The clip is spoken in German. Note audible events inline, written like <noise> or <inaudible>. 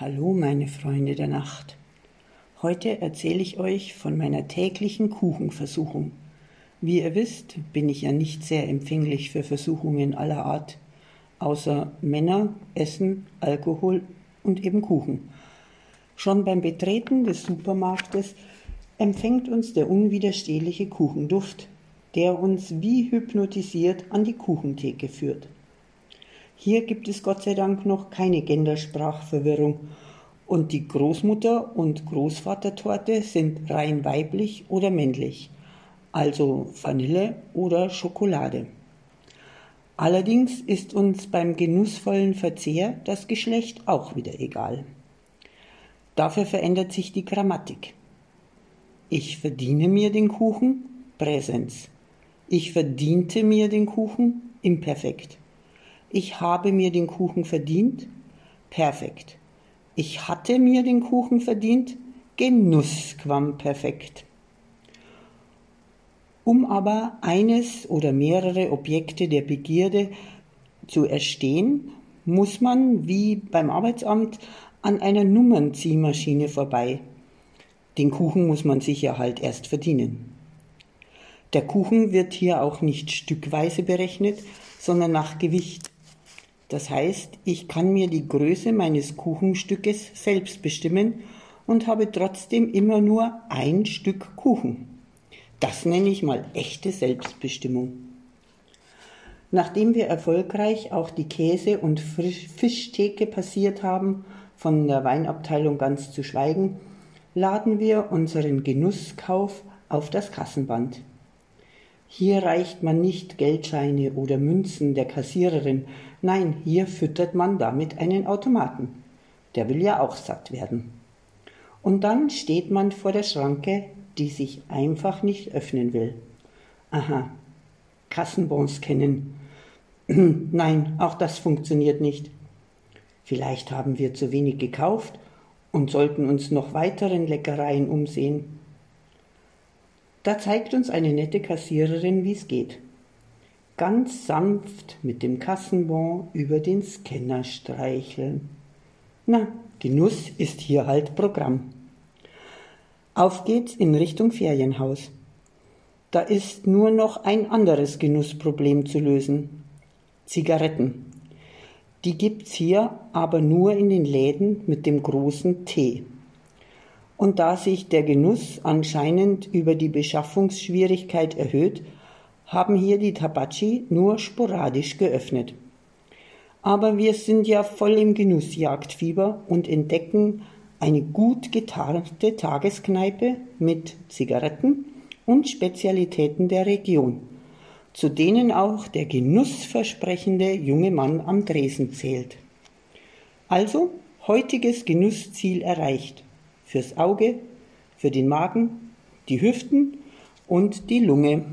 Hallo meine Freunde der Nacht. Heute erzähle ich euch von meiner täglichen Kuchenversuchung. Wie ihr wisst, bin ich ja nicht sehr empfänglich für Versuchungen aller Art, außer Männer, Essen, Alkohol und eben Kuchen. Schon beim Betreten des Supermarktes empfängt uns der unwiderstehliche Kuchenduft, der uns wie hypnotisiert an die Kuchentheke führt. Hier gibt es Gott sei Dank noch keine Gendersprachverwirrung und die Großmutter- und Großvatertorte sind rein weiblich oder männlich, also Vanille oder Schokolade. Allerdings ist uns beim genussvollen Verzehr das Geschlecht auch wieder egal. Dafür verändert sich die Grammatik. Ich verdiene mir den Kuchen, Präsens. Ich verdiente mir den Kuchen, Imperfekt. Ich habe mir den Kuchen verdient. Perfekt. Ich hatte mir den Kuchen verdient. Genussquamperfekt. Um aber eines oder mehrere Objekte der Begierde zu erstehen, muss man wie beim Arbeitsamt an einer Nummernziehmaschine vorbei. Den Kuchen muss man sich ja halt erst verdienen. Der Kuchen wird hier auch nicht stückweise berechnet, sondern nach Gewicht. Das heißt, ich kann mir die Größe meines Kuchenstückes selbst bestimmen und habe trotzdem immer nur ein Stück Kuchen. Das nenne ich mal echte Selbstbestimmung. Nachdem wir erfolgreich auch die Käse- und Fischtheke passiert haben, von der Weinabteilung ganz zu schweigen, laden wir unseren Genusskauf auf das Kassenband. Hier reicht man nicht Geldscheine oder Münzen der Kassiererin, nein, hier füttert man damit einen Automaten. Der will ja auch satt werden. Und dann steht man vor der Schranke, die sich einfach nicht öffnen will. Aha, Kassenbons kennen. <clears throat> nein, auch das funktioniert nicht. Vielleicht haben wir zu wenig gekauft und sollten uns noch weiteren Leckereien umsehen. Da zeigt uns eine nette Kassiererin, wie es geht. Ganz sanft mit dem Kassenbon über den Scanner streicheln. Na, Genuss ist hier halt Programm. Auf geht's in Richtung Ferienhaus. Da ist nur noch ein anderes Genussproblem zu lösen. Zigaretten. Die gibt's hier aber nur in den Läden mit dem großen T. Und da sich der Genuss anscheinend über die Beschaffungsschwierigkeit erhöht, haben hier die Tabachi nur sporadisch geöffnet. Aber wir sind ja voll im Genussjagdfieber und entdecken eine gut getarnte Tageskneipe mit Zigaretten und Spezialitäten der Region, zu denen auch der genussversprechende junge Mann am Dresen zählt. Also heutiges Genussziel erreicht fürs Auge, für den Magen, die Hüften und die Lunge.